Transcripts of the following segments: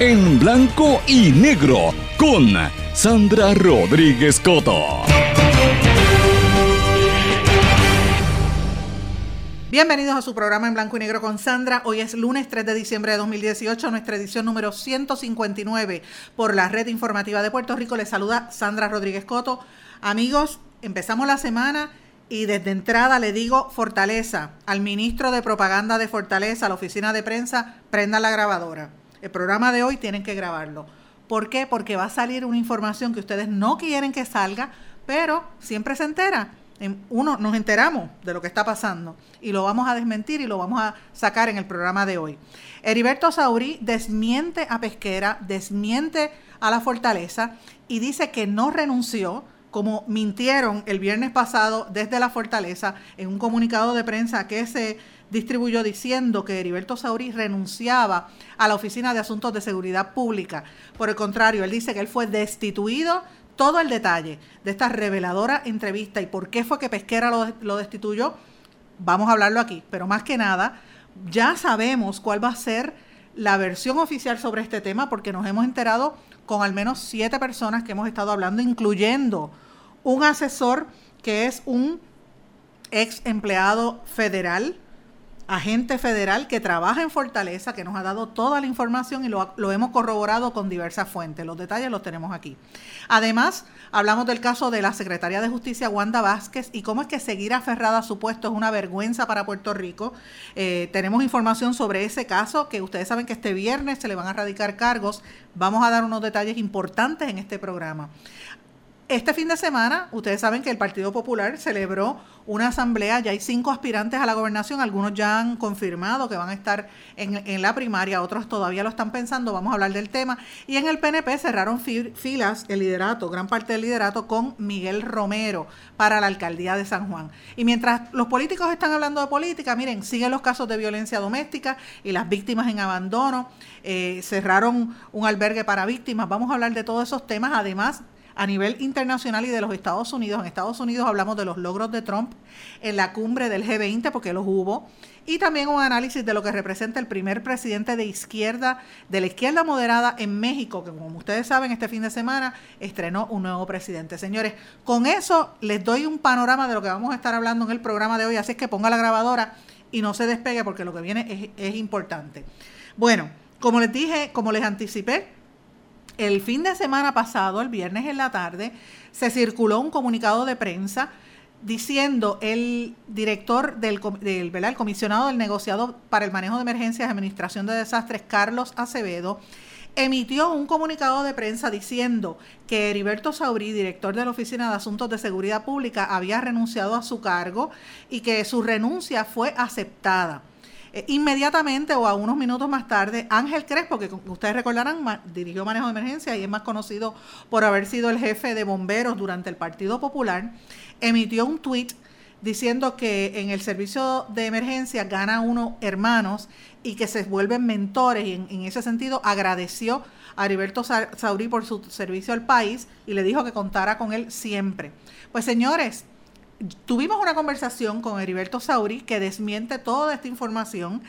en blanco y negro con Sandra Rodríguez Coto. Bienvenidos a su programa en blanco y negro con Sandra. Hoy es lunes 3 de diciembre de 2018, nuestra edición número 159 por la red informativa de Puerto Rico. Les saluda Sandra Rodríguez Coto. Amigos, empezamos la semana y desde entrada le digo Fortaleza, al ministro de propaganda de Fortaleza, la oficina de prensa, prenda la grabadora. El programa de hoy tienen que grabarlo. ¿Por qué? Porque va a salir una información que ustedes no quieren que salga, pero siempre se entera uno nos enteramos de lo que está pasando y lo vamos a desmentir y lo vamos a sacar en el programa de hoy. Heriberto Saurí desmiente a Pesquera, desmiente a la Fortaleza y dice que no renunció, como mintieron el viernes pasado desde la Fortaleza en un comunicado de prensa que se distribuyó diciendo que Heriberto Saurí renunciaba a la Oficina de Asuntos de Seguridad Pública. Por el contrario, él dice que él fue destituido todo el detalle de esta reveladora entrevista y por qué fue que Pesquera lo, destituyó, vamos a hablarlo aquí. Pero más que nada, ya sabemos cuál va a ser la versión oficial sobre este tema porque nos hemos enterado con al menos siete personas que hemos estado hablando, incluyendo un asesor que es un ex empleado federal agente federal que trabaja en Fortaleza, que nos ha dado toda la información y lo, hemos corroborado con diversas fuentes. Los detalles los tenemos aquí. Además, hablamos del caso de la secretaria de Justicia, Wanda Vázquez, y cómo es que seguir aferrada a su puesto es una vergüenza para Puerto Rico. Eh, tenemos información sobre ese caso, que ustedes saben que este viernes se le van a radicar cargos. Vamos a dar unos detalles importantes en este programa. Este fin de semana, ustedes saben que el Partido Popular celebró una asamblea, ya hay cinco aspirantes a la gobernación, algunos ya han confirmado que van a estar en, la primaria, otros todavía lo están pensando, vamos a hablar del tema. Y en el PNP cerraron filas el liderato, gran parte del liderato, con Miguel Romero para la alcaldía de San Juan. Y mientras los políticos están hablando de política, miren, siguen los casos de violencia doméstica y las víctimas en abandono, eh, cerraron un albergue para víctimas, vamos a hablar de todos esos temas, además a nivel internacional y de los Estados Unidos. En Estados Unidos hablamos de los logros de Trump en la cumbre del G20, porque los hubo, y también un análisis de lo que representa el primer presidente de izquierda, de la izquierda moderada en México, que como ustedes saben, este fin de semana estrenó un nuevo presidente. Señores, con eso les doy un panorama de lo que vamos a estar hablando en el programa de hoy, así es que ponga la grabadora y no se despegue porque lo que viene es, es importante. Bueno, como les dije, como les anticipé, el fin de semana pasado, el viernes en la tarde, se circuló un comunicado de prensa diciendo el director del, del el comisionado del negociado para el manejo de emergencias y administración de desastres, Carlos Acevedo, emitió un comunicado de prensa diciendo que Heriberto Saurí, director de la Oficina de Asuntos de Seguridad Pública, había renunciado a su cargo y que su renuncia fue aceptada. Eh, inmediatamente o a unos minutos más tarde, Ángel Crespo, que ustedes recordarán, dirigió manejo de emergencia y es más conocido por haber sido el jefe de bomberos durante el Partido Popular, emitió un tuit diciendo que en el servicio de emergencia gana uno hermanos y que se vuelven mentores y en, en ese sentido agradeció a Heriberto Saurí por su servicio al país y le dijo que contara con él siempre. Pues señores, tuvimos una conversación con Heriberto Sauri que desmiente toda esta información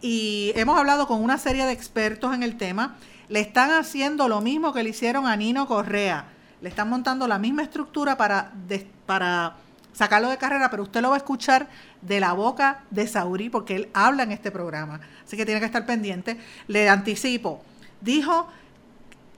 y hemos hablado con una serie de expertos en el tema. Le están haciendo lo mismo que le hicieron a Nino Correa. le están montando la misma estructura para, sacarlo de carrera, pero usted lo va a escuchar de la boca de Saurí porque él habla en este programa. Así que tiene que estar pendiente. Le anticipo. Dijo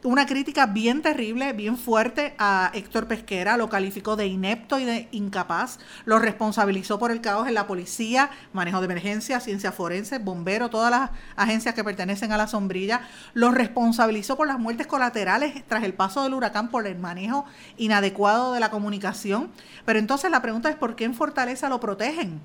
una crítica bien terrible, bien fuerte a Héctor Pesquera, lo calificó de inepto y de incapaz, lo responsabilizó por el caos en la policía, manejo de emergencia, ciencia forense, bombero, todas las agencias que pertenecen a la sombrilla, lo responsabilizó por las muertes colaterales tras el paso del huracán por el manejo inadecuado de la comunicación. Pero entonces la pregunta es por qué en Fortaleza lo protegen.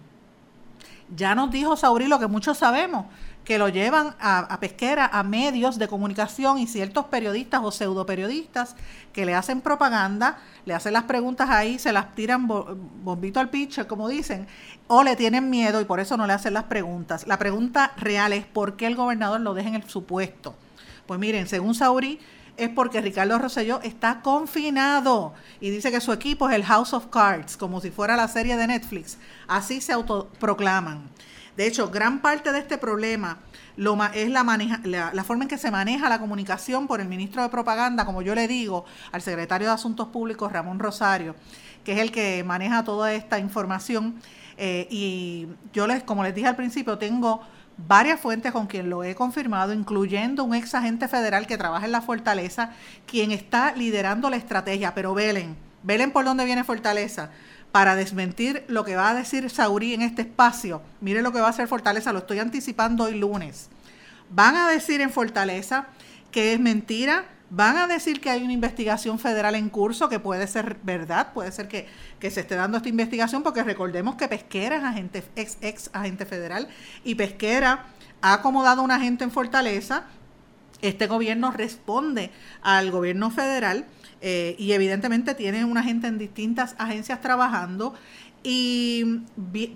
Ya nos dijo Saurí lo que muchos sabemos, que lo llevan a, pesquera, a medios de comunicación y ciertos periodistas o pseudo periodistas que le hacen propaganda, le hacen las preguntas ahí, se las tiran bombito al pitcher, como dicen, o le tienen miedo y por eso no le hacen las preguntas. La pregunta real es por qué el gobernador lo deja en el supuesto. Pues miren, según Sauri, es porque Ricardo Rosselló está confinado y dice que su equipo es el House of Cards, como si fuera la serie de Netflix. Así se autoproclaman. De hecho, gran parte de este problema es la, maneja, la, forma en que se maneja la comunicación por el ministro de Propaganda, como yo le digo, al secretario de Asuntos Públicos, Ramón Rosario, que es el que maneja toda esta información. Eh, y yo les, como les dije al principio, tengo varias fuentes con quien lo he confirmado, incluyendo un ex agente federal que trabaja en la Fortaleza, quien está liderando la estrategia. Pero velen, velen por dónde viene Fortaleza para desmentir lo que va a decir Saurí en este espacio. Mire lo que va a hacer Fortaleza, lo estoy anticipando hoy lunes. Van a decir en Fortaleza que es mentira, van a decir que hay una investigación federal en curso, que puede ser verdad, puede ser que, se esté dando esta investigación, porque recordemos que Pesquera es agente, ex, ex agente federal y Pesquera ha acomodado a un agente en Fortaleza. Este gobierno responde al gobierno federal eh, y evidentemente tiene una gente en distintas agencias trabajando y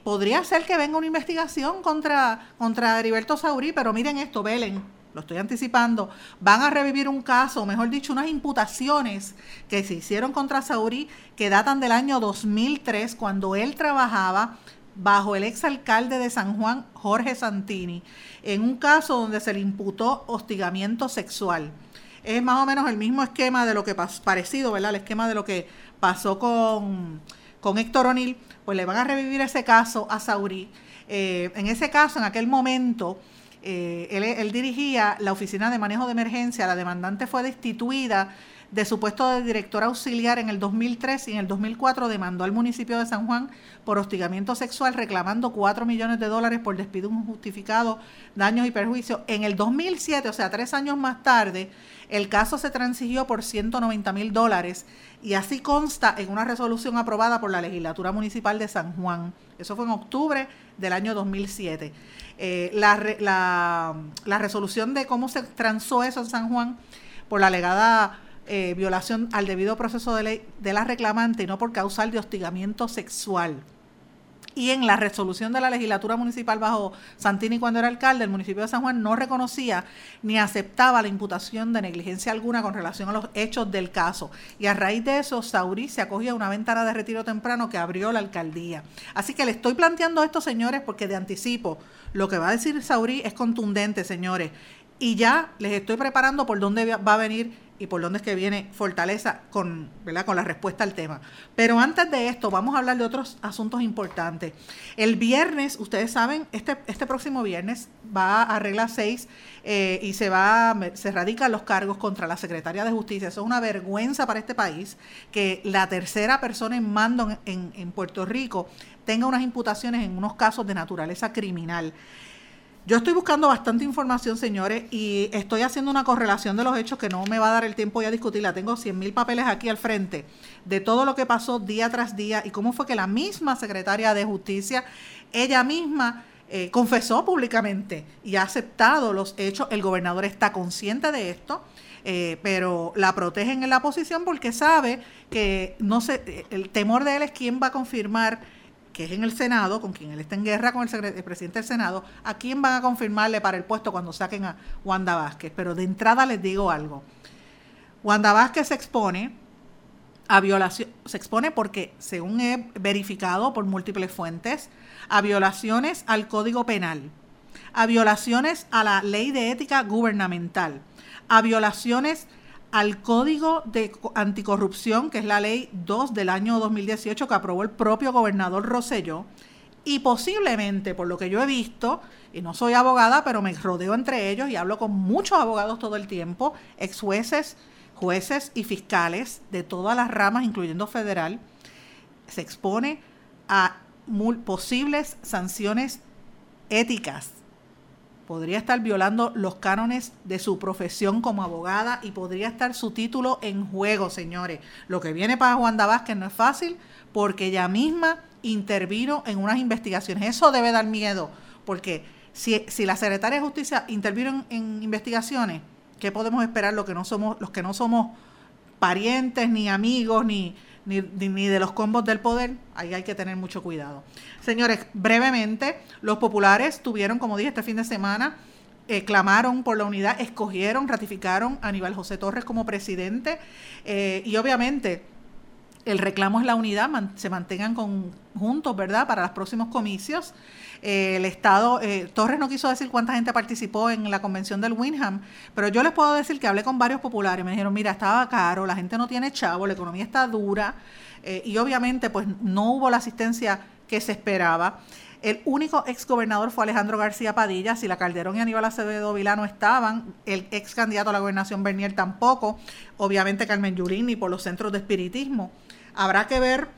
podría ser que venga una investigación contra, contra Heriberto Saurí, pero miren esto, velen, lo estoy anticipando, van a revivir un caso, mejor dicho, unas imputaciones que se hicieron contra Saurí que datan del año 2003, cuando él trabajaba bajo el exalcalde de San Juan, Jorge Santini, en un caso donde se le imputó hostigamiento sexual es más o menos el mismo esquema de lo que pasó, parecido, ¿verdad? El esquema de lo que pasó con, con Héctor O'Neill, pues le van a revivir ese caso a Saurí. Eh, en ese caso, en aquel momento, eh, él, dirigía la oficina de manejo de emergencia, la demandante fue destituida de su puesto de director auxiliar en el 2003 y en el 2004 demandó al municipio de San Juan por hostigamiento sexual reclamando 4 millones de dólares por despido injustificado, daños y perjuicios. En el 2007, o sea, tres años más tarde, el caso se transigió por 190 mil dólares y así consta en una resolución aprobada por la legislatura municipal de San Juan. Eso fue en octubre del año 2007. Eh, la, la, la resolución de cómo se transó eso en San Juan por la alegada eh, violación al debido proceso de ley de la reclamante y no por causal de hostigamiento sexual. Y en la resolución de la legislatura municipal bajo Santini cuando era alcalde, el municipio de San Juan no reconocía ni aceptaba la imputación de negligencia alguna con relación a los hechos del caso. Y a raíz de eso, Saurí se acogía a una ventana de retiro temprano que abrió la alcaldía. Así que le estoy planteando esto, señores, porque de anticipo, lo que va a decir Saurí es contundente, señores. Y ya les estoy preparando por dónde va a venir y por dónde es que viene Fortaleza con, ¿verdad? con la respuesta al tema. Pero antes de esto, vamos a hablar de otros asuntos importantes. El viernes, ustedes saben, este, este próximo viernes va a regla 6 eh, y se va se radican los cargos contra la secretaria de Justicia. Eso es una vergüenza para este país que la tercera persona en mando en, en Puerto Rico tenga unas imputaciones en unos casos de naturaleza criminal. Yo estoy buscando bastante información, señores, y estoy haciendo una correlación de los hechos que no me va a dar el tiempo ya a discutirla. Tengo 100 mil papeles aquí al frente de todo lo que pasó día tras día y cómo fue que la misma secretaria de Justicia, ella misma, eh, confesó públicamente y ha aceptado los hechos. El gobernador está consciente de esto. Eh, pero la protegen en la posición porque sabe que no sé, el temor de él es quién va a confirmar que es en el Senado, con quien él está en guerra con el, presidente del Senado, ¿a quién van a confirmarle para el puesto cuando saquen a Wanda Vázquez? Pero de entrada les digo algo. Wanda Vázquez se expone a violación, se expone porque, según he verificado por múltiples fuentes, a violaciones al Código Penal, a violaciones a la ley de ética gubernamental, a violaciones al Código de Anticorrupción, que es la ley 2 del año 2018 que aprobó el propio gobernador Rosselló, y posiblemente, por lo que yo he visto, y no soy abogada, pero me rodeo entre ellos y hablo con muchos abogados todo el tiempo, ex jueces, jueces y fiscales de todas las ramas, incluyendo federal, se expone a posibles sanciones éticas podría estar violando los cánones de su profesión como abogada y podría estar su título en juego, señores. Lo que viene para Juan Vázquez no es fácil porque ella misma intervino en unas investigaciones. Eso debe dar miedo, porque si, si la secretaria de Justicia intervino en, investigaciones, ¿qué podemos esperar los que no somos, los que no somos parientes, ni amigos, ni, ni, ni, de los combos del poder, ahí hay que tener mucho cuidado. Señores, brevemente, los populares tuvieron, como dije, este fin de semana, eh, clamaron por la unidad, escogieron, ratificaron a Aníbal José Torres como presidente eh, y obviamente el reclamo es la unidad, se mantengan juntos, ¿verdad?, para los próximos comicios. El Estado, eh, Torres no quiso decir cuánta gente participó en la convención del Winham, pero yo les puedo decir que hablé con varios populares, me dijeron, mira, estaba caro, la gente no tiene chavo, la economía está dura, eh, y obviamente pues no hubo la asistencia que se esperaba. El único ex gobernador fue Alejandro García Padilla. Si la Calderón y Aníbal Acevedo Vilá no estaban, el ex candidato a la gobernación Bernier tampoco. Obviamente Carmen Yurini por los centros de espiritismo. Habrá que ver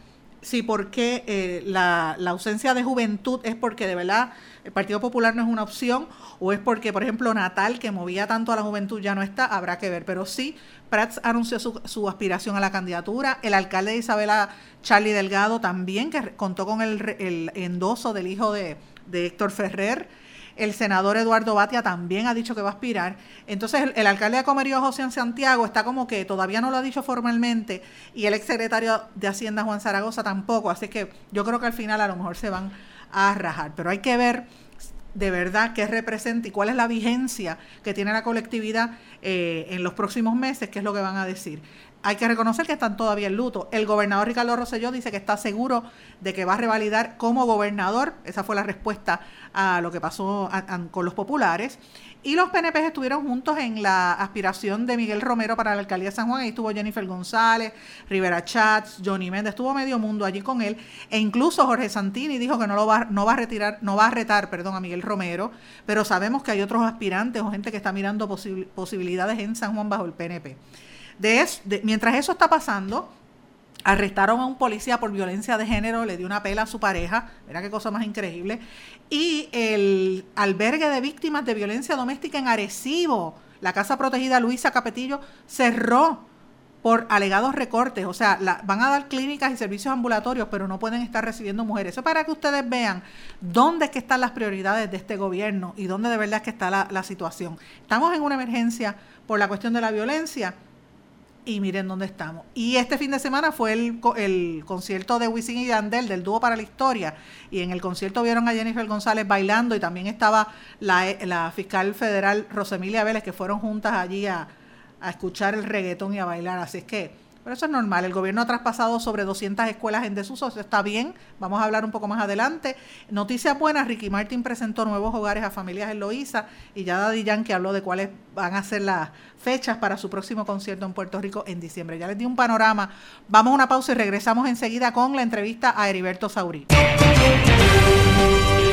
si por qué eh, la, ausencia de juventud es porque de verdad el Partido Popular no es una opción o es porque, por ejemplo, Natal, que movía tanto a la juventud, ya no está, habrá que ver. Pero sí, Prats anunció su, aspiración a la candidatura. El alcalde de Isabela, Charlie Delgado, también, que contó con el, el endoso del hijo de, de Héctor Ferrer. El senador Eduardo Batia también ha dicho que va a aspirar. Entonces, el, alcalde de Comerío, José Santiago, está como que todavía no lo ha dicho formalmente y el exsecretario de Hacienda, Juan Zaragoza, tampoco. Así que yo creo que al final a lo mejor se van a rajar. Pero hay que ver de verdad qué representa y cuál es la vigencia que tiene la colectividad eh, en los próximos meses, qué es lo que van a decir hay que reconocer que están todavía en luto. El gobernador Ricardo Rosselló dice que está seguro de que va a revalidar como gobernador. Esa fue la respuesta a lo que pasó con los populares. Y los PNP estuvieron juntos en la aspiración de Miguel Romero para la alcaldía de San Juan. Ahí estuvo Jennifer González, Rivera Chats, Johnny Méndez, estuvo medio mundo allí con él. E incluso Jorge Santini dijo que no lo va, no va a retirar, no va a retar, perdón, a Miguel Romero. Pero sabemos que hay otros aspirantes o gente que está mirando posibilidades en San Juan bajo el PNP. De, mientras eso está pasando, arrestaron a un policía por violencia de género, le dio una pela a su pareja, mira qué cosa más increíble, y el albergue de víctimas de violencia doméstica en Arecibo, la casa protegida Luisa Capetillo, cerró por alegados recortes, o sea, van a dar clínicas y servicios ambulatorios, pero no pueden estar recibiendo mujeres. Eso para que ustedes vean dónde están las prioridades de este gobierno y dónde de verdad está la situación. Estamos en una emergencia por la cuestión de la violencia, y miren dónde estamos. Y este fin de semana fue el, el concierto de Wisin y Yandel, del dúo para la historia. Y en el concierto vieron a Jennifer González bailando y también estaba la, la fiscal federal Rosemilia Vélez, que fueron juntas allí a, a escuchar el reggaetón y a bailar. Así es que pero eso es normal. El gobierno ha traspasado sobre 200 escuelas en desuso. Eso está bien. Vamos a hablar un poco más adelante. Noticias buenas. Ricky Martin presentó nuevos hogares a familias en Loíza y ya Daddy Yankee habló de cuáles van a ser las fechas para su próximo concierto en Puerto Rico en diciembre. Ya les di un panorama. Vamos a una pausa y regresamos enseguida con la entrevista a Heriberto Saurí.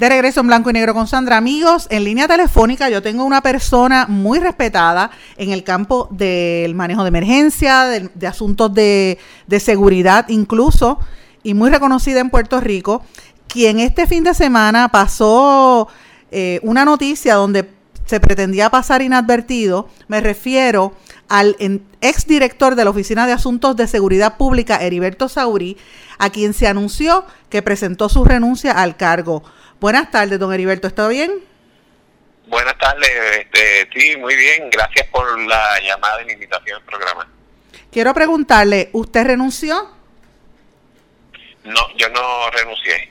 De regreso en blanco y negro con Sandra. Amigos, en línea telefónica yo tengo una persona muy respetada en el campo del manejo de emergencia, de, asuntos de, seguridad incluso, y muy reconocida en Puerto Rico, quien este fin de semana pasó eh, una noticia donde se pretendía pasar inadvertido. Me refiero al exdirector de la Oficina de Asuntos de Seguridad Pública, Heriberto Sauri, a quien se anunció que presentó su renuncia al cargo. Buenas tardes, don Heriberto, ¿está bien? Buenas tardes, este, sí, muy bien, gracias por la llamada y la invitación al programa. Quiero preguntarle, ¿usted renunció? No, yo no renuncié.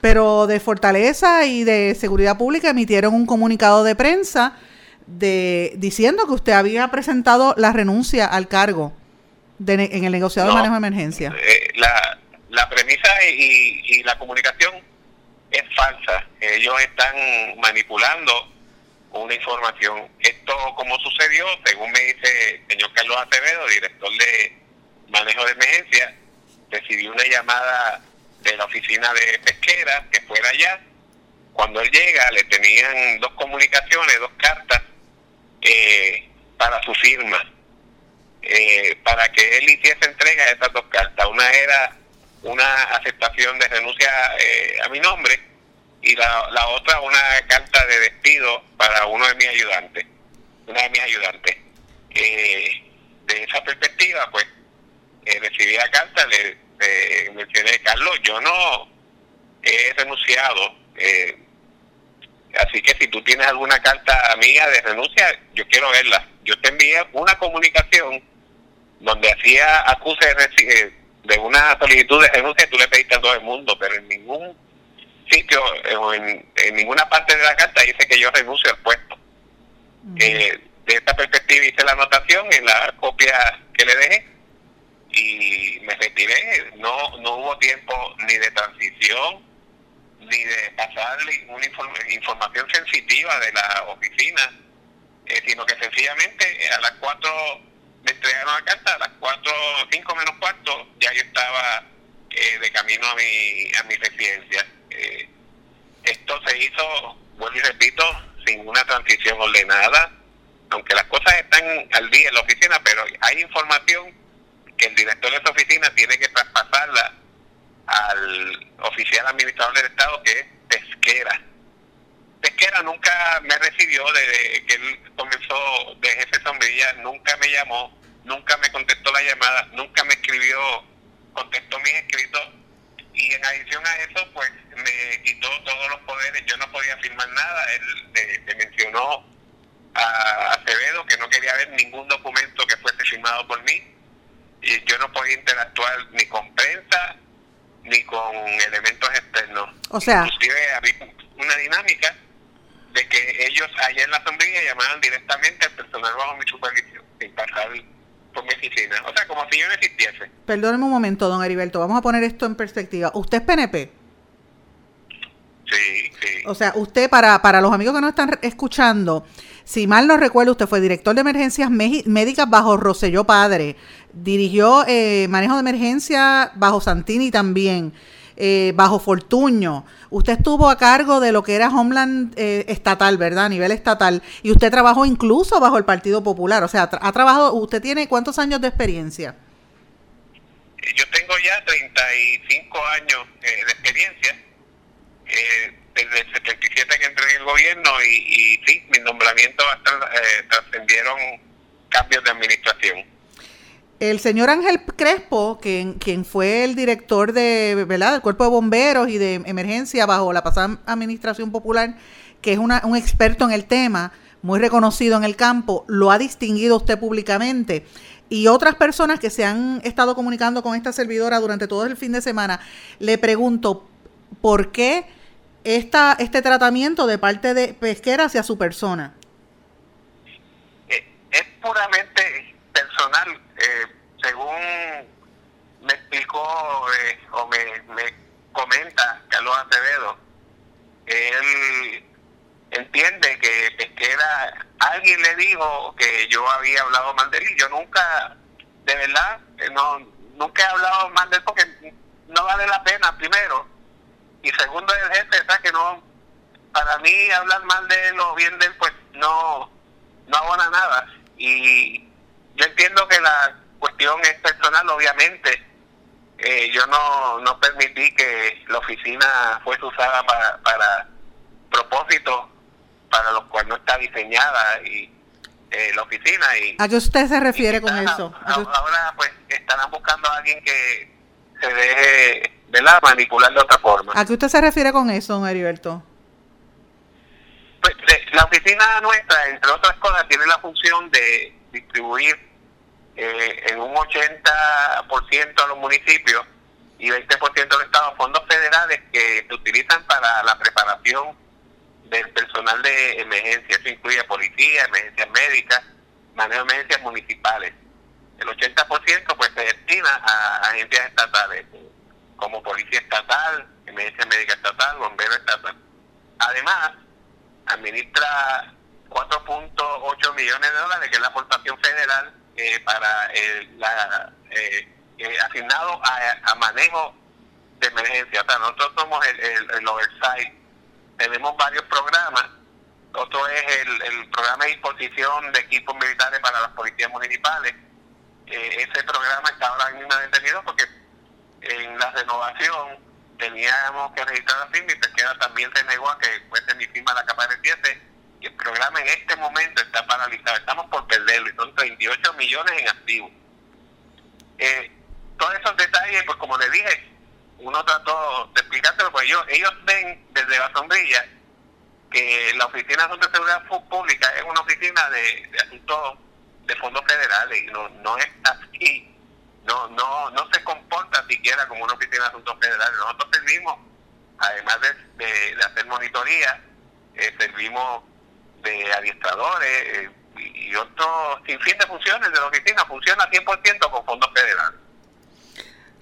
Pero de Fortaleza y de Seguridad Pública emitieron un comunicado de prensa de diciendo que usted había presentado la renuncia al cargo en el negociado de manejo de emergencia. Eh, la, la premisa y, y la comunicación. Ellos están manipulando una información. Esto, como sucedió, según me dice el señor Carlos Acevedo, director de manejo de emergencia, recibió una llamada de la oficina de pesquera que fuera allá. Cuando él llega, le tenían dos comunicaciones, dos cartas eh, para su firma, eh, para que él hiciese entrega de esas dos cartas. Una era una aceptación de renuncia eh, a mi nombre y la, la otra una carta de despido para uno de mis ayudantes, una de mis ayudantes. de esa perspectiva, pues, recibí la carta, le, mencioné, Carlos, yo no he renunciado. Eh, así que si tú tienes alguna carta mía de renuncia, yo quiero verla. Yo te envié una comunicación donde hacía acuse de, de una solicitud de renuncia y tú le pediste a todo el mundo, pero en ningún sitio o en, ninguna parte de la carta dice que yo renuncio al puesto. Eh, de esta perspectiva hice la anotación en la copia que le dejé y me retiré. No, no hubo tiempo ni de transición, ni de pasarle una información sensitiva de la oficina, eh, sino que sencillamente a las cuatro me entregaron la carta, a las cuatro, cinco menos cuarto, ya yo estaba eh, de camino a mi, a mi residencia. Eh, esto se hizo, vuelvo y repito, sin una transición ordenada, aunque las cosas están al día en la oficina, pero hay información que el director de esa oficina tiene que traspasarla al oficial administrador del Estado que es Pesquera. Pesquera nunca me recibió desde que él comenzó de jefe sombrilla, nunca me llamó, nunca me contestó la llamada, nunca me escribió, contestó mis escritos y en adición a eso pues me quitó todos los poderes, yo no podía firmar nada, él le, mencionó a Acevedo que no quería ver ningún documento que fuese firmado por mí. Y yo no podía interactuar ni con prensa ni con elementos externos. O sea, inclusive había una dinámica de que ellos allá en la sombrilla llamaban directamente al personal bajo mi supervisión, sin pasar por mi oficina. O sea, como si yo no existiese. Perdóneme un momento, don Heriberto, vamos a poner esto en perspectiva. ¿Usted es PNP? Sí, sí. O sea, usted, para, para los amigos que nos están escuchando, si mal no recuerdo, usted fue director de emergencias médicas bajo Roselló Padre, dirigió eh, manejo de emergencia bajo Santini también, eh, bajo Fortuño. Usted estuvo a cargo de lo que era Homeland eh, estatal, ¿verdad? A nivel estatal. Y usted trabajó incluso bajo el Partido Popular. O sea, ha trabajado, ¿usted tiene cuántos años de experiencia? Yo tengo ya 35 años de experiencia desde el 77 que entré en el gobierno y, y sí, mis nombramientos eh, trascendieron cambios de administración. El señor Ángel Crespo, quien, quien fue el director de, ¿verdad? del Cuerpo de Bomberos y de Emergencia bajo la pasada Administración Popular, que es una, un experto en el tema, muy reconocido en el campo, lo ha distinguido usted públicamente. Y otras personas que se han estado comunicando con esta servidora durante todo el fin de semana, le pregunto, ¿por qué esta, este tratamiento de parte de Pesquera hacia su persona? Eh, es puramente personal. Eh, según me explicó eh, o me, me comenta Carlos Acevedo, él entiende que Pesquera, alguien le dijo que yo había hablado mal de él. Yo nunca, de verdad, no, nunca he hablado mal de él porque no vale la pena, primero y segundo el jefe, que no, para mí hablar mal de él o bien de él, pues no, no abona nada. Y yo entiendo que la cuestión es personal, obviamente. Eh, yo no, no permití que la oficina fuese usada para, para propósitos para los cuales no está diseñada y eh, la oficina. Y, ¿A qué usted se refiere con eso? ahora pues estarán buscando a alguien que se deje ¿verdad? manipular de otra forma. ¿A qué usted se refiere con eso, don Heriberto? Pues la oficina nuestra, entre otras cosas, tiene la función de distribuir eh, en un 80% a los municipios y 20% del Estado fondos federales que se utilizan para la preparación del personal de emergencia. Eso incluye policía, emergencias médicas, manejo de emergencias municipales. El 80% pues se destina a agencias estatales, como Policía Estatal, Emergencia Médica Estatal, Bombero Estatal. Además, administra 4.8 millones de dólares, que es la aportación federal eh, para la, eh, eh, asignado a, manejo de emergencia. Nosotros somos el, el, oversight. Tenemos varios programas. Otro es el, el programa de disposición de equipos militares para las policías municipales. ese programa está ahora mismo detenido porque en la renovación teníamos que registrar firma y Pesquera también se negó a que fuese mi firma la capa de 7 y el programa en este momento está paralizado. Estamos por perderlo y son 38 millones en activos. Eh, todos esos detalles, pues como le dije, uno trató de explicárselo, pues ellos, ellos ven desde la sombrilla que la Oficina de Seguridad Pública es una oficina de, de asuntos de fondos federales y no, no es así no no no se comporta siquiera como una oficina de asuntos federales. Nosotros servimos, además de, de, hacer monitoría, eh, servimos de adiestradores eh, y otros sin fin de funciones de la oficina. Funciona 100% con fondos federales.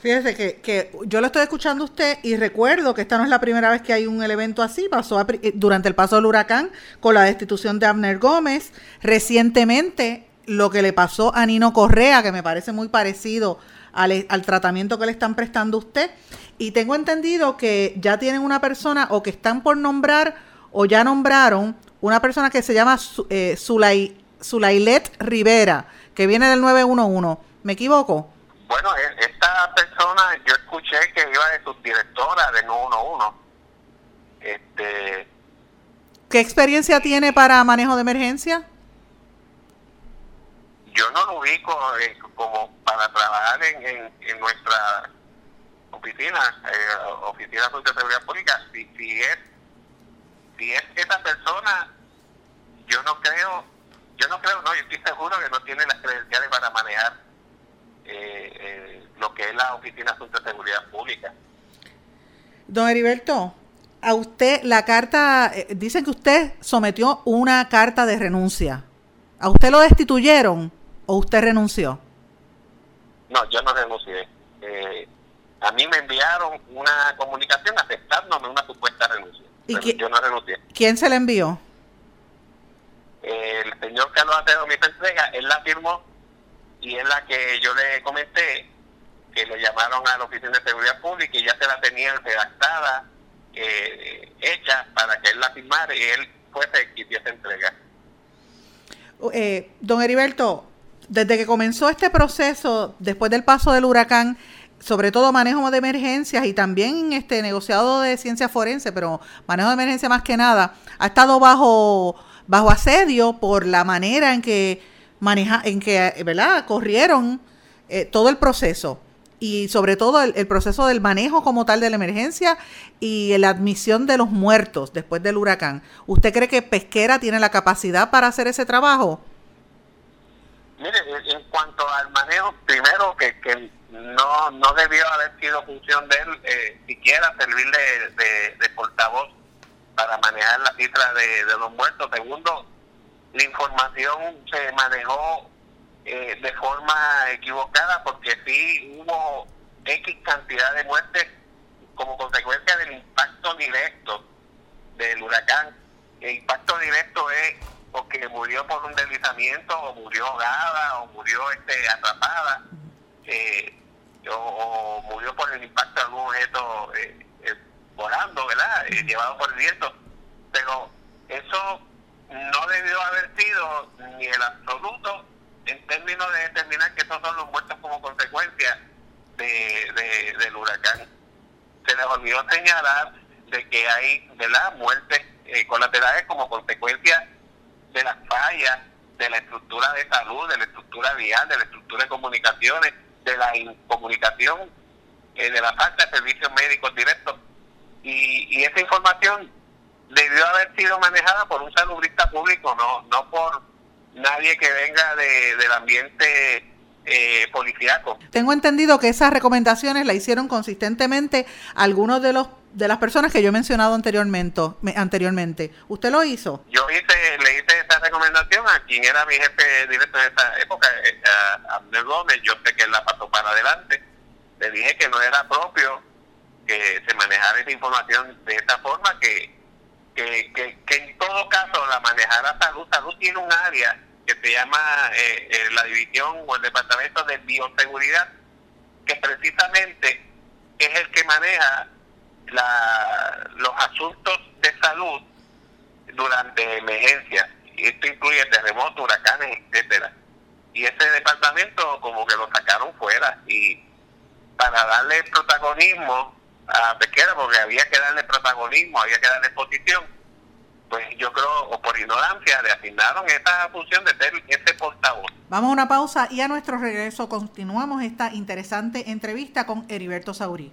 Fíjese que, que yo lo estoy escuchando a usted y recuerdo que esta no es la primera vez que hay un evento así. Pasó eh, durante el paso del huracán con la destitución de Abner Gómez. Recientemente lo que le pasó a Nino Correa, que me parece muy parecido al, al, tratamiento que le están prestando a usted. Y tengo entendido que ya tienen una persona o que están por nombrar o ya nombraron una persona que se llama eh, Zulailet Rivera, que viene del 911. ¿Me equivoco? Bueno, e, esta persona yo escuché que iba de subdirectora de 911. Este, ¿Qué experiencia tiene para manejo de emergencia? yo no lo ubico eh, como para trabajar en, en, nuestra oficina, eh, oficina de seguridad pública. Si, si es si es esa persona, yo no creo, yo no creo, no, yo estoy seguro que no tiene las credenciales para manejar eh, eh lo que es la oficina de seguridad pública. Don Heriberto, a usted la carta, eh, dicen que usted sometió una carta de renuncia. ¿A usted lo destituyeron? o usted renunció? No, yo no renuncié. Eh, a mí me enviaron una comunicación aceptándome una supuesta renuncia. ¿Y yo no renuncié. ¿Quién se la envió? el señor Carlos Acedo mi entrega, él la firmó y es la que yo le comenté que le llamaron a la Oficina de Seguridad Pública y ya se la tenían redactada, eh, hecha para que él la firmara y él fuese quien esa entrega. Eh, don Heriberto, desde que comenzó este proceso, después del paso del huracán, sobre todo manejo de emergencias y también este negociado de ciencia forense, pero manejo de emergencia más que nada, ha estado bajo bajo asedio por la manera en que maneja, en que, ¿verdad? corrieron eh, todo el proceso y sobre todo el, proceso del manejo como tal de la emergencia y la admisión de los muertos después del huracán. ¿Usted cree que Pesquera tiene la capacidad para hacer ese trabajo? Mire, en cuanto al manejo, primero que, que no, no debió haber sido función de él eh, siquiera servir de, de, portavoz para manejar la cifra de, los muertos. Segundo, la información se manejó eh, de forma equivocada porque sí hubo X cantidad de muertes como consecuencia del impacto directo del huracán. El impacto directo es porque murió por un deslizamiento o murió ahogada o murió este atrapada eh, o, murió por el impacto de algún objeto eh, eh, volando, ¿verdad? llevado por el viento. Pero eso no debió haber sido ni el absoluto en términos de determinar que esos son los muertos como consecuencia de, del huracán. Se les olvidó señalar de que hay ¿verdad? muertes colaterales como consecuencia de las fallas de la estructura de salud, de la estructura vial, de la estructura de comunicaciones, de la incomunicación, eh, de la falta de servicios médicos directos. Y, y esa información debió haber sido manejada por un salubrista público, no no por nadie que venga de, del ambiente eh, policíaco. Tengo entendido que esas recomendaciones la hicieron consistentemente algunos de los de las personas que yo he mencionado anteriormente. anteriormente. ¿Usted lo hizo? Yo hice, le hice esa recomendación a quien era mi jefe directo en esa época, eh, a Abner Gómez. Yo sé que él la pasó para adelante. Le dije que no era propio que se manejara esa información de esta forma, que, que, que, en todo caso la manejara salud. Salud tiene un área que se llama eh, eh, la división o el departamento de bioseguridad, que precisamente es el que maneja la, los asuntos de salud durante emergencias. Esto incluye terremotos, huracanes, etcétera. Y ese departamento como que lo sacaron fuera y para darle protagonismo a Pesquera, porque había que darle protagonismo, había que darle posición, pues yo creo, o por ignorancia, le asignaron esta función de ser ese portavoz. Vamos a una pausa y a nuestro regreso continuamos esta interesante entrevista con Heriberto Saurí.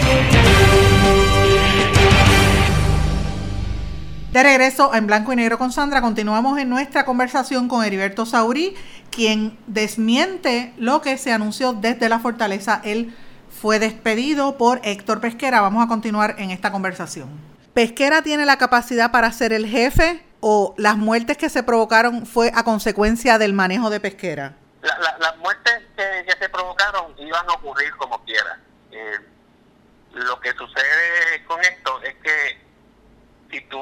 De regreso en blanco y negro con Sandra, continuamos en nuestra conversación con Heriberto Saurí, quien desmiente lo que se anunció desde la fortaleza. Él fue despedido por Héctor Pesquera. Vamos a continuar en esta conversación. ¿Pesquera tiene la capacidad para ser el jefe o las muertes que se provocaron fue a consecuencia del manejo de Pesquera? las muertes que, se provocaron iban a ocurrir como quiera. Eh, lo que sucede con esto es que si tú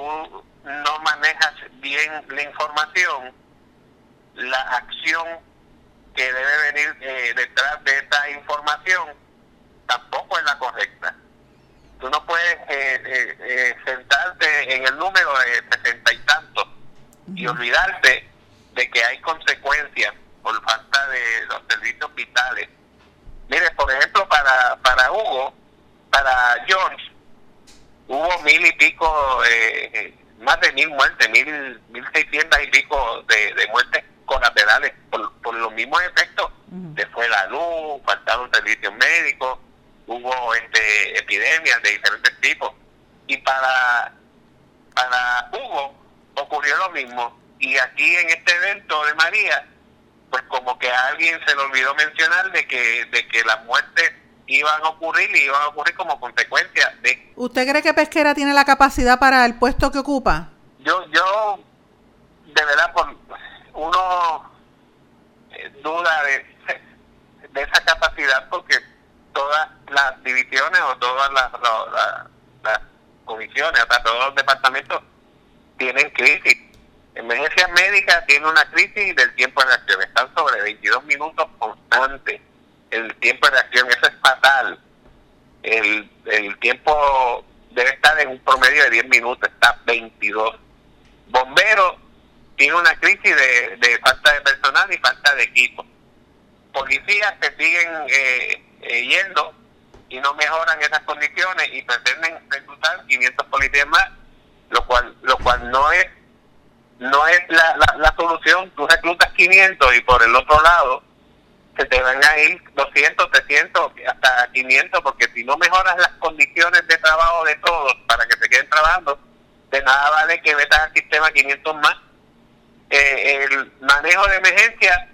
no manejas bien la información, la acción que debe venir eh, detrás de esta información tampoco es la correcta. Tú no puedes eh, eh, sentarte en el número de sesenta y tantos y olvidarte de que hay consecuencias por falta de los servicios vitales. Mire, por ejemplo, para, para Hugo, para George, hubo mil y pico, eh, más de mil muertes, mil, mil seiscientas y pico de, de muertes colaterales por, por los mismos efectos. Se fue la luz, faltaron servicios médicos, hubo este epidemias de diferentes tipos. Y para, para Hugo ocurrió lo mismo. Y aquí en este evento de María, pues como que a alguien se le olvidó mencionar de que, de que las muertes iban a ocurrir y iban a ocurrir como consecuencia de... ¿Usted cree que Pesquera tiene la capacidad para el puesto que ocupa? Yo, yo de verdad, por uno eh, duda de, de esa capacidad porque todas las divisiones o todas las, las, comisiones, o sea, todos los departamentos tienen crisis. Emergencias médicas tiene una crisis del tiempo de acción. Están sobre 22 minutos constantes el tiempo de reacción, eso es fatal. El, el tiempo debe estar en un promedio de 10 minutos, está 22. Bomberos tiene una crisis de, de falta de personal y falta de equipo. Policías que siguen eh, eh, yendo y no mejoran esas condiciones y pretenden reclutar 500 policías más, lo cual lo cual no es no es la, la, la solución. Tú reclutas 500 y por el otro lado se te van a ir 200, 300, hasta 500, porque si no mejoras las condiciones de trabajo de todos para que se queden trabajando, de nada vale que metas al sistema 500 más. Eh, el manejo de emergencia,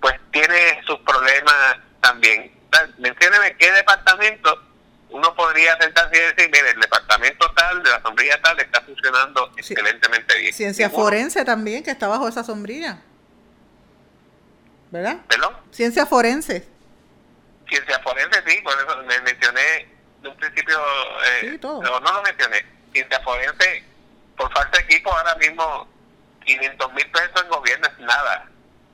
pues tiene sus problemas también. Mencióneme qué departamento uno podría tentar y decir, mire, el departamento tal, de la sombrilla tal, está funcionando excelentemente bien. Ciencia forense también, que está bajo esa sombrilla. ¿Verdad? ¿Perdón? Ciencia forense. Ciencia forense, sí, por eso me mencioné de un principio, eh, no, no lo mencioné. Ciencia forense, por falta de equipo, ahora mismo 500 mil pesos en gobierno es nada,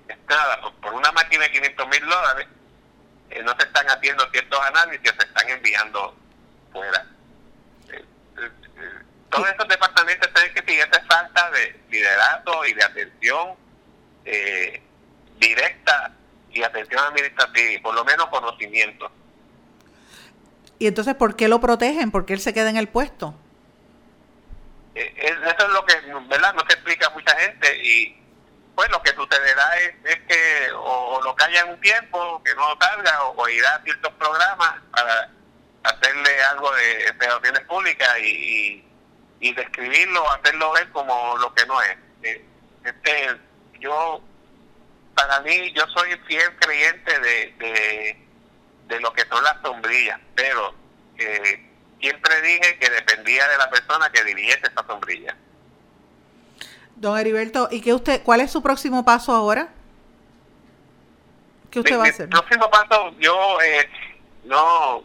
es nada. Por, una máquina de 500 mil dólares eh, no se están haciendo ciertos análisis, se están enviando fuera. Eh, eh, todos estos departamentos tienen que seguir esa falta de liderazgo y de atención eh, directa y atención administrativa y por lo menos conocimiento. y entonces ¿por qué lo protegen? ¿Por qué él se queda en el puesto? Eh, eso es lo que, ¿verdad? No se explica a mucha gente y pues lo que sucederá es, es que o, lo callan un tiempo, que no salga, o, irá a ciertos programas para hacerle algo de relaciones públicas y, y, describirlo, hacerlo ver como lo que no es. Eh, este, yo, para mí, yo soy fiel creyente de, de, de lo que son las sombrillas, pero eh, siempre dije que dependía de la persona que dirigiese esa sombrilla. Don Heriberto, ¿y qué usted, cuál es su próximo paso ahora? ¿Qué usted va a hacer? El próximo paso, yo eh, no,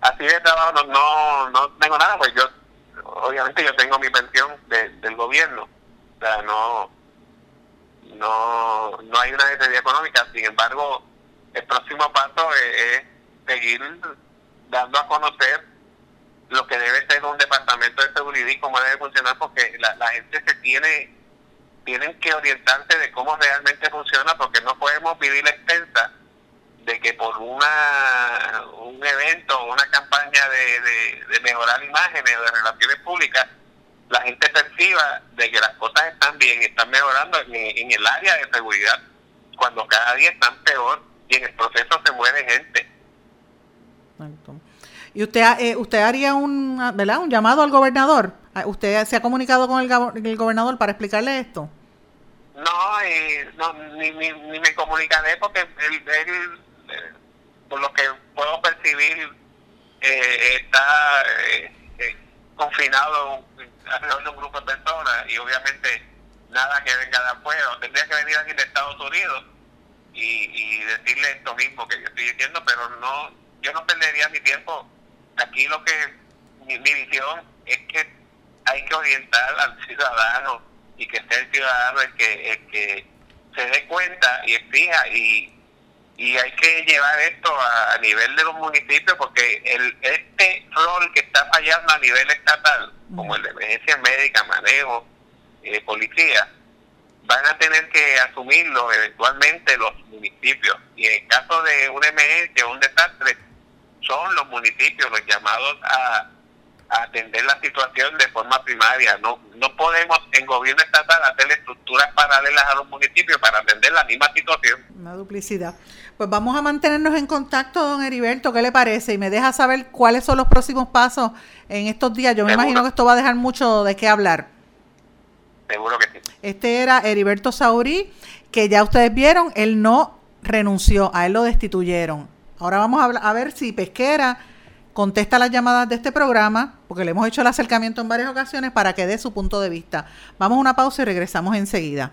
así de trabajo no, no, no tengo nada, pues yo, obviamente yo tengo mi pensión del gobierno, o sea, no, no, no hay una necesidad económica, sin embargo, el próximo paso es seguir dando a conocer lo que debe ser un departamento de seguridad y cómo debe funcionar, porque la, la gente se tiene tienen que orientarse de cómo realmente funciona, porque no podemos vivir la extensa de que por una un evento o una campaña de, de, mejorar imágenes o de relaciones públicas, la gente perciba de que las cosas están bien, están mejorando en, en el área de seguridad, cuando cada día están peor y en el proceso se muere gente. ¿Y usted, eh, usted haría un, ¿verdad? un llamado al gobernador? Ah, ¿Usted se ha comunicado con el, el gobernador para explicarle esto? No, eh, no ni, ni, me comunicaré porque él, eh, por lo que puedo percibir, eh, está confinado alrededor de un grupo de personas y obviamente nada que venga de afuera. Tendría que venir aquí de Estados Unidos y, y decirle esto mismo que yo estoy diciendo, pero no, yo no perdería mi tiempo aquí lo que mi, visión es que hay que orientar al ciudadano y que sea el ciudadano el que, el que se dé cuenta y exija y, y hay que llevar esto a, nivel de los municipios porque el este rol que está fallando a nivel estatal, como el de emergencia médica, manejo, eh, policía, van a tener que asumirlo eventualmente los municipios. Y en caso de una emergencia o un desastre, son los municipios los llamados a, atender la situación de forma primaria. No, no podemos en gobierno estatal hacer estructuras paralelas a los municipios para atender la misma situación. Una duplicidad. Pues vamos a mantenernos en contacto, don Heriberto, ¿qué le parece? Y me deja saber cuáles son los próximos pasos en estos días. Yo me imagino que esto va a dejar mucho de qué hablar. Seguro que sí. Este era Heriberto Saurí, que ya ustedes vieron, él no renunció, a él lo destituyeron. Ahora vamos a, ver si Pesquera contesta las llamadas de este programa, porque le hemos hecho el acercamiento en varias ocasiones para que dé su punto de vista. Vamos a una pausa y regresamos enseguida.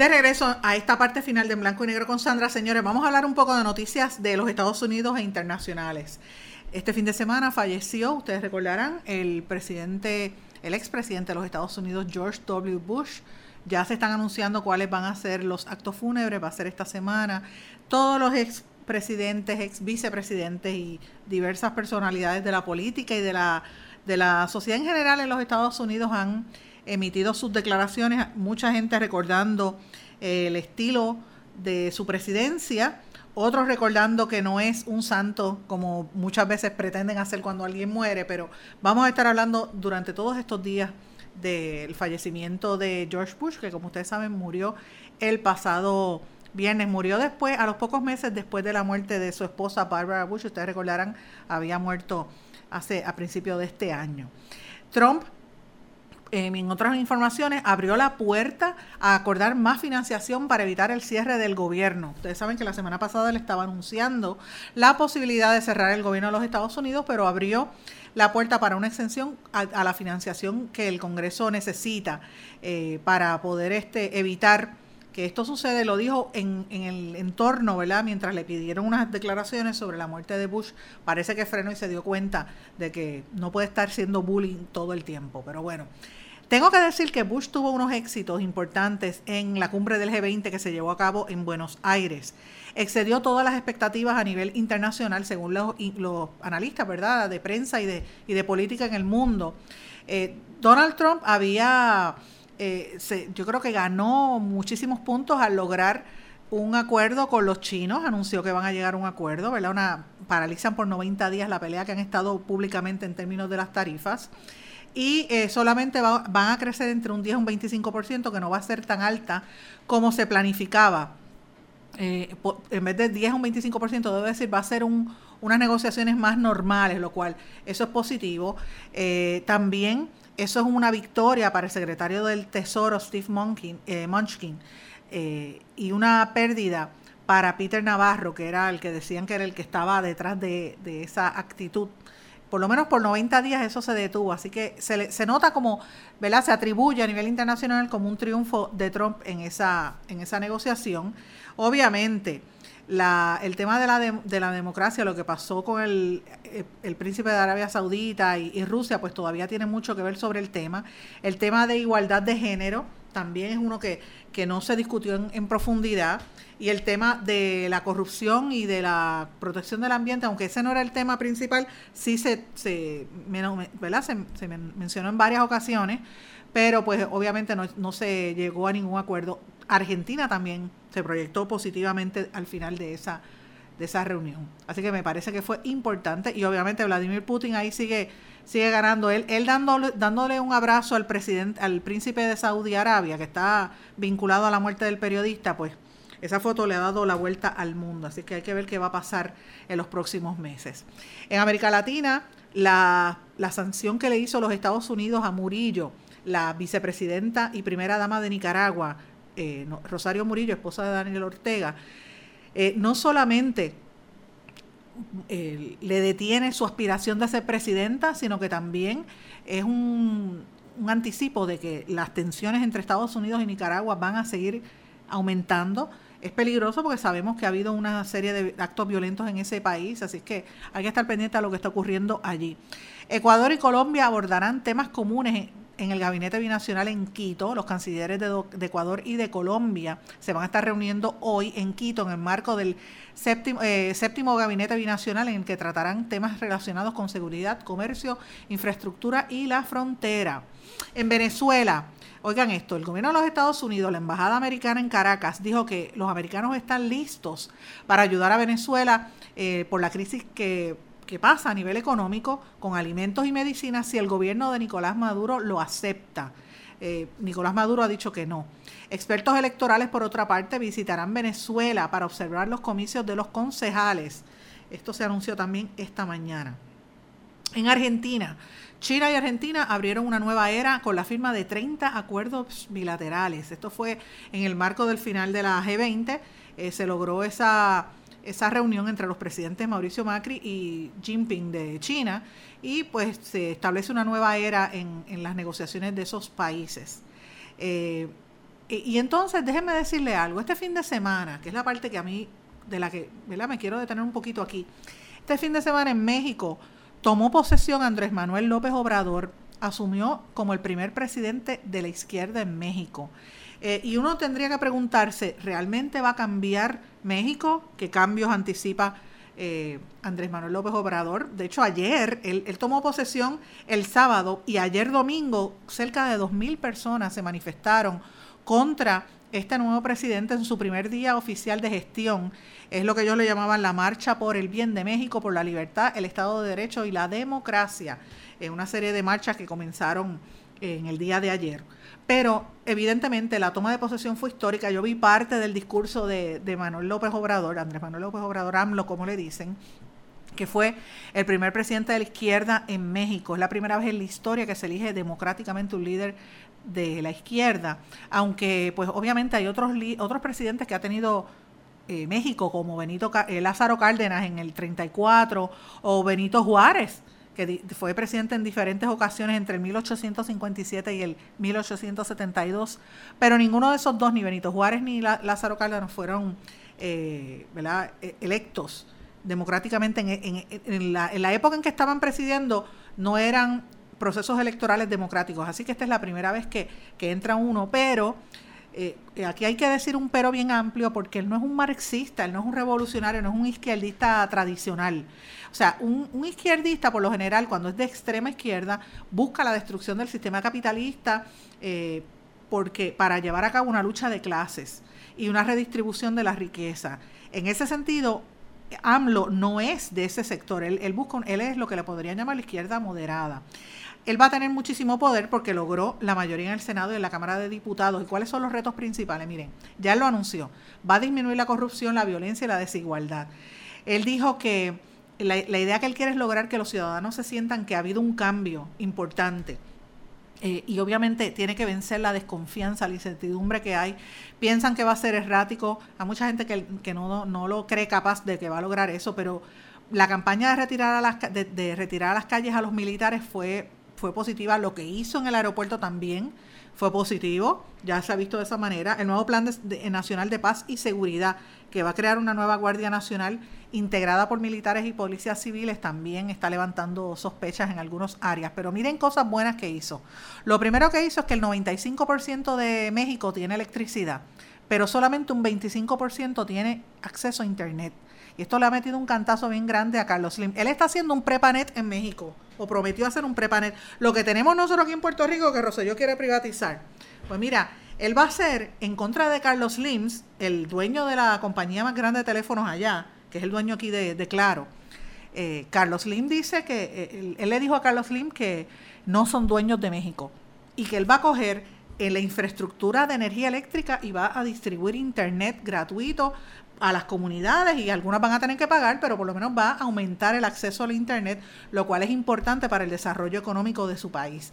De regreso a esta parte final de Blanco y Negro con Sandra, señores, vamos a hablar un poco de noticias de los Estados Unidos e internacionales. Este fin de semana falleció, ustedes recordarán, el presidente, el expresidente de los Estados Unidos, George W. Bush, ya se están anunciando cuáles van a ser los actos fúnebres, va a ser esta semana. Todos los ex presidentes, ex vicepresidentes y diversas personalidades de la política y de la, de la sociedad en general en los Estados Unidos han emitido sus declaraciones, mucha gente recordando eh, el estilo de su presidencia, otros recordando que no es un santo como muchas veces pretenden hacer cuando alguien muere, pero vamos a estar hablando durante todos estos días del fallecimiento de George Bush, que como ustedes saben murió el pasado viernes, murió después, a los pocos meses después de la muerte de su esposa Barbara Bush, ustedes recordarán, había muerto hace a principios de este año. Trump en otras informaciones, abrió la puerta a acordar más financiación para evitar el cierre del gobierno. Ustedes saben que la semana pasada le estaba anunciando la posibilidad de cerrar el gobierno de los Estados Unidos, pero abrió la puerta para una extensión a, la financiación que el Congreso necesita eh, para poder este, evitar que esto sucede, lo dijo en, en, el entorno, ¿verdad? Mientras le pidieron unas declaraciones sobre la muerte de Bush, parece que frenó y se dio cuenta de que no puede estar siendo bullying todo el tiempo. Pero bueno, tengo que decir que Bush tuvo unos éxitos importantes en la cumbre del G20 que se llevó a cabo en Buenos Aires. Excedió todas las expectativas a nivel internacional, según los, los analistas, ¿verdad?, de prensa y de, y de política en el mundo. Eh, Donald Trump había eh, yo creo que ganó muchísimos puntos al lograr un acuerdo con los chinos, anunció que van a llegar a un acuerdo, ¿verdad? Una, paralizan por 90 días la pelea que han estado públicamente en términos de las tarifas y eh, solamente van a crecer entre un 10 y un 25%, que no va a ser tan alta como se planificaba. Eh, en vez de 10 a un 25%, debe decir, va a ser un, unas negociaciones más normales, lo cual eso es positivo. también eso es una victoria para el secretario del Tesoro, Steve eh, Munchkin, eh, y una pérdida para Peter Navarro, que era el que decían que era el que estaba detrás de, esa actitud. Por lo menos por 90 días eso se detuvo, así que se, se nota como, ¿verdad? Se atribuye a nivel internacional como un triunfo de Trump en esa, en esa negociación. Obviamente, la, el tema de la, de, la democracia, lo que pasó con el, eh, príncipe de Arabia Saudita y, Rusia, pues todavía tiene mucho que ver sobre el tema. El tema de igualdad de género también es uno que, no se discutió en, profundidad. Y el tema de la corrupción y de la protección del ambiente, aunque ese no era el tema principal, sí se, se, ¿verdad? se, se mencionó en varias ocasiones, pero pues obviamente no se llegó a ningún acuerdo. Argentina también se proyectó positivamente al final de esa, de esa reunión. Así que me parece que fue importante y obviamente Vladimir Putin ahí sigue, sigue ganando. Él, él dándole, dándole un abrazo al presidente, al príncipe de Saudi Arabia, que está vinculado a la muerte del periodista, pues esa foto le ha dado la vuelta al mundo. Así que hay que ver qué va a pasar en los próximos meses. En América Latina, la, la sanción que le hizo los Estados Unidos a Murillo, la vicepresidenta y primera dama de Nicaragua, eh, Rosario Murillo, esposa de Daniel Ortega, eh, no solamente eh, le detiene su aspiración de ser presidenta, sino que también es un, un anticipo de que las tensiones entre Estados Unidos y Nicaragua van a seguir aumentando. Es peligroso porque sabemos que ha habido una serie de actos violentos en ese país, así que hay que estar pendiente a lo que está ocurriendo allí. Ecuador y Colombia abordarán temas comunes en el gabinete binacional en Quito. Los cancilleres de, Ecuador y de Colombia se van a estar reuniendo hoy en Quito en el marco del séptimo, eh, séptimo gabinete binacional en el que tratarán temas relacionados con seguridad, comercio, infraestructura y la frontera. En Venezuela, Oigan esto, el gobierno de los Estados Unidos, la embajada americana en Caracas, dijo que los americanos están listos para ayudar a Venezuela eh, por la crisis que que pasa a nivel económico con alimentos y medicinas si el gobierno de Nicolás Maduro lo acepta. Eh, Nicolás Maduro ha dicho que no. Expertos electorales, por otra parte, visitarán Venezuela para observar los comicios de los concejales. Esto se anunció también esta mañana. En Argentina, China y Argentina abrieron una nueva era con la firma de 30 acuerdos bilaterales. Esto fue en el marco del final de la G20. Eh, se logró esa esa reunión entre los presidentes Mauricio Macri y Jinping de China y pues se establece una nueva era en, en las negociaciones de esos países. Eh, y, entonces déjenme decirle algo, este fin de semana, que es la parte que a mí, de la que ¿verdad? me quiero detener un poquito aquí, este fin de semana en México tomó posesión Andrés Manuel López Obrador, asumió como el primer presidente de la izquierda en México. Eh, y uno tendría que preguntarse, ¿realmente va a cambiar México? ¿Qué cambios anticipa eh, Andrés Manuel López Obrador? De hecho, ayer él, tomó posesión el sábado y ayer domingo cerca de 2.000 personas se manifestaron contra este nuevo presidente en su primer día oficial de gestión. Es lo que ellos le llamaban la marcha por el bien de México, por la libertad, el Estado de Derecho y la democracia. en una serie de marchas que comenzaron en el día de ayer. Pero evidentemente la toma de posesión fue histórica. Yo vi parte del discurso de, Manuel López Obrador, Andrés Manuel López Obrador, AMLO, como le dicen, que fue el primer presidente de la izquierda en México. Es la primera vez en la historia que se elige democráticamente un líder de la izquierda, aunque pues obviamente hay otros, otros presidentes que ha tenido eh, México, como Benito eh, Lázaro Cárdenas en el 34 o Benito Juárez que fue presidente en diferentes ocasiones entre el 1857 y el 1872, pero ninguno de esos dos, ni Benito Juárez ni Lázaro Cárdenas, fueron eh, e, electos democráticamente en, la, en la época en que estaban presidiendo, no eran procesos electorales democráticos. Así que esta es la primera vez que, que entra uno, pero eh, aquí hay que decir un pero bien amplio porque él no es un marxista, él no es un revolucionario, no es un izquierdista tradicional. O sea, un, izquierdista por lo general cuando es de extrema izquierda busca la destrucción del sistema capitalista eh, porque para llevar a cabo una lucha de clases y una redistribución de la riqueza. En ese sentido, AMLO no es de ese sector, él, él, busca, él es lo que le podrían llamar la izquierda moderada. Él va a tener muchísimo poder porque logró la mayoría en el Senado y en la Cámara de Diputados. ¿Y cuáles son los retos principales? Miren, ya lo anunció. Va a disminuir la corrupción, la violencia y la desigualdad. Él dijo que la, idea que él quiere es lograr que los ciudadanos se sientan que ha habido un cambio importante. Eh, y obviamente tiene que vencer la desconfianza, la incertidumbre que hay. Piensan que va a ser errático. Hay mucha gente que, que no, no, lo cree capaz de que va a lograr eso, pero la campaña de retirar a las, de retirar a las calles a los militares fue fue positiva. Lo que hizo en el aeropuerto también fue positivo, ya se ha visto de esa manera. El nuevo Plan Nacional de Paz y Seguridad, que va a crear una nueva Guardia Nacional integrada por militares y policías civiles, también está levantando sospechas en algunas áreas. Pero miren cosas buenas que hizo. Lo primero que hizo es que el 95% de México tiene electricidad, pero solamente un 25% tiene acceso a Internet. Y esto le ha metido un cantazo bien grande a Carlos Slim. Él está haciendo un prepanet en México, o prometió hacer un prepanet. Lo que tenemos nosotros aquí en Puerto Rico, que Roselló quiere privatizar. Pues mira, él va a hacer en contra de Carlos Slims, el dueño de la compañía más grande de teléfonos allá, que es el dueño aquí de, Claro. Eh, Carlos Slim dice que, eh, él, le dijo a Carlos Slim que no son dueños de México y que él va a coger en la infraestructura de energía eléctrica y va a distribuir internet gratuito a las comunidades y algunas van a tener que pagar, pero por lo menos va a aumentar el acceso al Internet, lo cual es importante para el desarrollo económico de su país.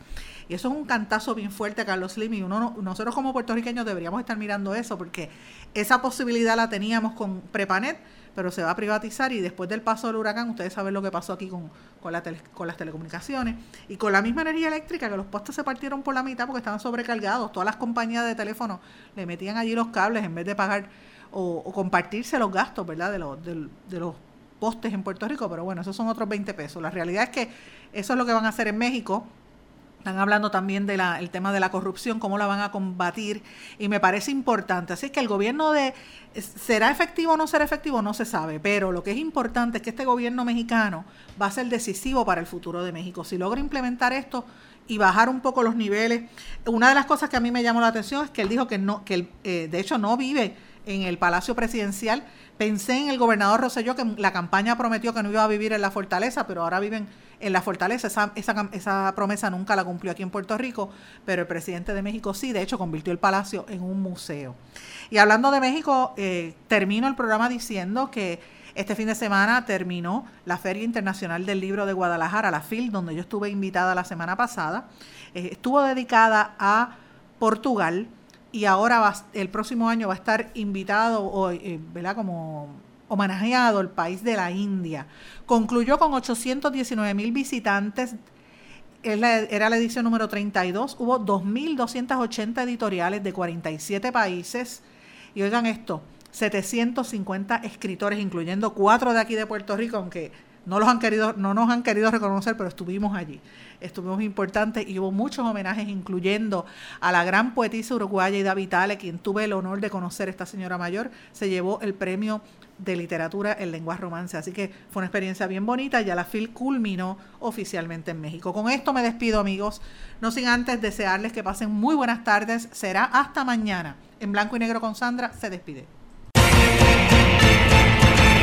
Y eso es un cantazo bien fuerte, Carlos Slim, y uno, nosotros como puertorriqueños deberíamos estar mirando eso, porque esa posibilidad la teníamos con Prepanet, pero se va a privatizar y después del paso del huracán, ustedes saben lo que pasó aquí con, con, la con las telecomunicaciones y con la misma energía eléctrica, que los postes se partieron por la mitad porque estaban sobrecargados, todas las compañías de teléfono le metían allí los cables en vez de pagar o, compartirse los gastos, ¿verdad? De, los, de, los postes en Puerto Rico, pero bueno, esos son otros 20 pesos. La realidad es que eso es lo que van a hacer en México. Están hablando también del el tema de la corrupción, cómo la van a combatir, y me parece importante. Así que el gobierno de, ¿será efectivo o no será efectivo? No se sabe, pero lo que es importante es que este gobierno mexicano va a ser decisivo para el futuro de México. Si logra implementar esto y bajar un poco los niveles, una de las cosas que a mí me llamó la atención es que él dijo que no, que eh, de hecho no vive en el Palacio Presidencial. Pensé en el gobernador Rosselló, que la campaña prometió que no iba a vivir en la fortaleza, pero ahora viven en la fortaleza. Esa, esa, esa promesa nunca la cumplió aquí en Puerto Rico, pero el presidente de México sí, de hecho, convirtió el palacio en un museo. Y hablando de México, eh, termino el programa diciendo que este fin de semana terminó la Feria Internacional del Libro de Guadalajara, la FIL, donde yo estuve invitada la semana pasada. Eh, estuvo dedicada a Portugal y ahora el próximo año va a estar invitado o, eh, ¿verdad? como homenajeado el país de la India. Concluyó con 819 mil visitantes. Era la edición número 32. Hubo 2.280 editoriales de 47 países. Y oigan esto, 750 escritores, incluyendo cuatro de aquí de Puerto Rico, aunque no, los han querido, no nos han querido reconocer, pero estuvimos allí. Estuvimos importantes y hubo muchos homenajes, incluyendo a la gran poetisa uruguaya Ida Vitale, quien tuve el honor de conocer, esta señora mayor, se llevó el premio de literatura en lengua romance. Así que fue una experiencia bien bonita. Ya la FIL culminó oficialmente en México. Con esto me despido, amigos. No sin antes desearles que pasen muy buenas tardes. Será hasta mañana. En blanco y negro con Sandra se despide.